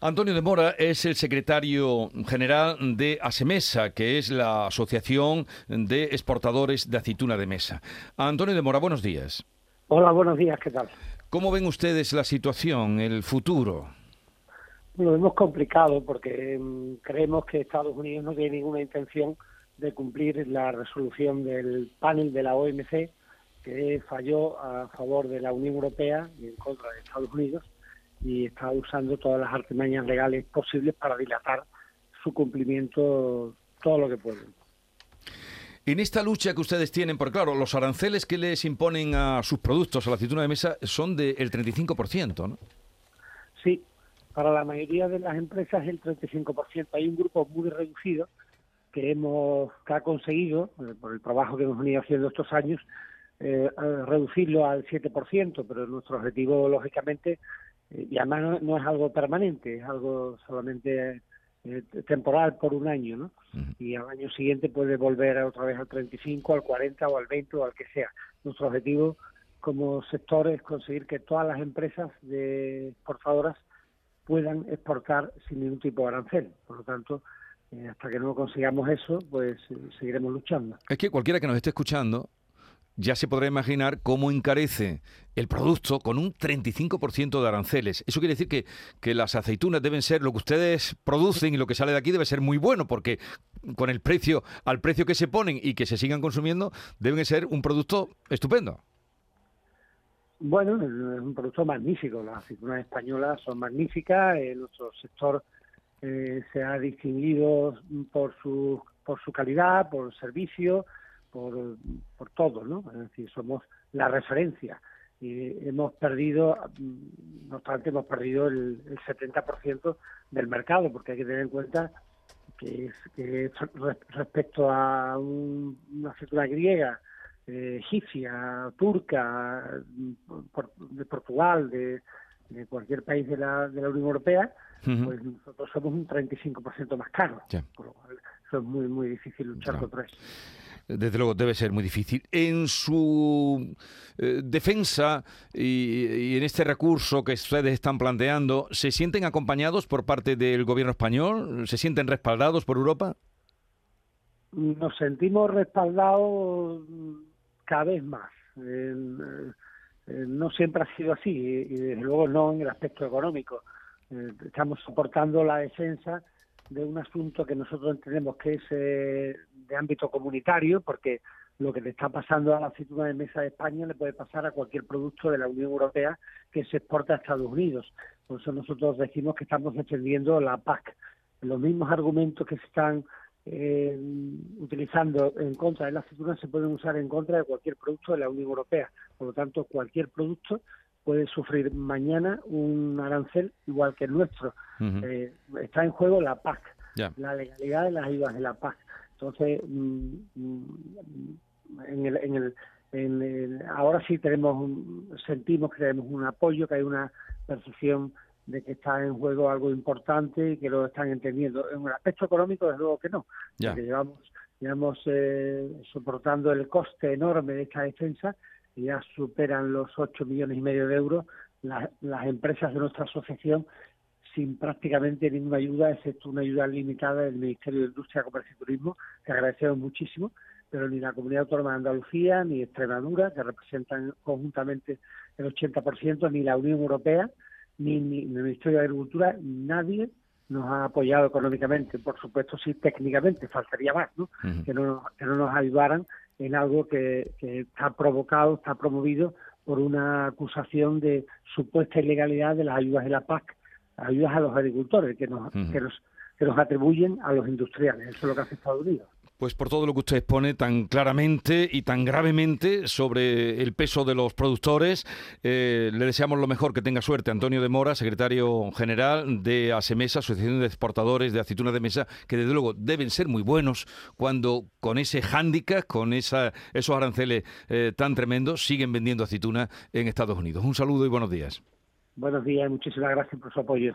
Antonio de Mora es el secretario general de ASEMESA, que es la Asociación de Exportadores de Aceituna de Mesa. Antonio de Mora, buenos días. Hola, buenos días, ¿qué tal? ¿Cómo ven ustedes la situación, el futuro? Lo vemos complicado porque mm, creemos que Estados Unidos no tiene ninguna intención de cumplir la resolución del panel de la OMC que falló a favor de la Unión Europea y en contra de Estados Unidos y está usando todas las artimañas legales posibles para dilatar su cumplimiento todo lo que puede. En esta lucha que ustedes tienen, porque claro, los aranceles que les imponen a sus productos, a la aceituna de mesa, son del 35%, ¿no? Sí, para la mayoría de las empresas el 35%. Hay un grupo muy reducido que hemos que ha conseguido, eh, por el trabajo que hemos venido haciendo estos años, eh, reducirlo al 7%, pero nuestro objetivo, lógicamente, eh, y además no, es algo permanente, es algo solamente eh, temporal por un año, ¿no? Y al año siguiente puede volver otra vez al 35, al 40 o al 20 o al que sea. Nuestro objetivo como sector es conseguir que todas las empresas de exportadoras puedan exportar sin ningún tipo de arancel. Por lo tanto, eh, hasta que no consigamos eso, pues seguiremos luchando. Es que cualquiera que nos esté escuchando ya se podrá imaginar cómo encarece el producto con un 35% de aranceles. Eso quiere decir que, que las aceitunas deben ser, lo que ustedes producen y lo que sale de aquí debe ser muy bueno, porque con el precio, al precio que se ponen y que se sigan consumiendo, deben ser un producto estupendo. Bueno, es un producto magnífico. Las aceitunas españolas son magníficas. Eh, nuestro sector eh, se ha distinguido por su, por su calidad, por servicio, por, por todo, ¿no? Es decir, somos la referencia. Y hemos perdido, no obstante, hemos perdido el, el 70% del mercado, porque hay que tener en cuenta que, es, que respecto a una aceituna griega, eh, egipcia, turca, de Portugal, de, de cualquier país de la, de la Unión Europea, pues nosotros somos un 35% más caro. Por lo cual, eso es muy, muy difícil luchar contra eso desde luego debe ser muy difícil. En su eh, defensa y, en este recurso que ustedes están planteando, ¿se sienten acompañados por parte del gobierno español? ¿Se sienten respaldados por Europa? Nos sentimos respaldados cada vez más. Eh, no siempre ha sido así y desde luego no en el aspecto económico. Eh, estamos soportando la defensa de un asunto que nosotros entendemos que es eh, de ámbito comunitario, porque lo que le está pasando a la aceituna de mesa de España le puede pasar a cualquier producto de la Unión Europea que se exporta a Estados Unidos. Por eso nosotros decimos que estamos defendiendo la PAC. Los mismos argumentos que se están eh, utilizando en contra de la aceituna se pueden usar en contra de cualquier producto de la Unión Europea. Por lo tanto, cualquier producto puede sufrir mañana un arancel igual que el nuestro. Eh, está en juego la PAC, la legalidad de las ayudas de la PAC. Entonces, mm, mm, en el, en el, en ahora sí tenemos sentimos que tenemos un apoyo, que hay una percepción de que está en juego algo importante y que lo están entendiendo. En el aspecto económico, desde luego que no, porque llevamos, llevamos eh, soportando el coste enorme de esta defensa ya superan los 8 millones y medio de euros las empresas de nuestra asociación sin prácticamente ninguna ayuda, excepto una ayuda limitada del Ministerio de Industria, Comercio y Turismo, que agradecemos muchísimo, pero ni la Comunidad Autónoma de Andalucía, ni Extremadura, que representan conjuntamente el 80%, ni la Unión Europea, ni, ni, el Ministerio de Agricultura, nadie nos ha apoyado económicamente. Por supuesto, sí, técnicamente, faltaría más, ¿no? que, no que no nos ayudaran en algo que, está provocado, está promovido por una acusación de supuesta ilegalidad de las ayudas de la PAC, ayudas a los agricultores que nos, que nos, que nos atribuyen a los industriales. Eso es lo que hace Estados Unidos. Pues por todo lo que usted expone tan claramente y tan gravemente sobre el peso de los productores, eh, le deseamos lo mejor, que tenga suerte. Antonio de Mora, secretario general de ASEMESA, Asociación de Exportadores de Aceitunas de Mesa, que desde luego deben ser muy buenos cuando con ese hándicap, con esa, esos aranceles eh, tan tremendos, siguen vendiendo aceitunas en Estados Unidos. Un saludo y buenos días. Buenos días muchísimas gracias por su apoyo.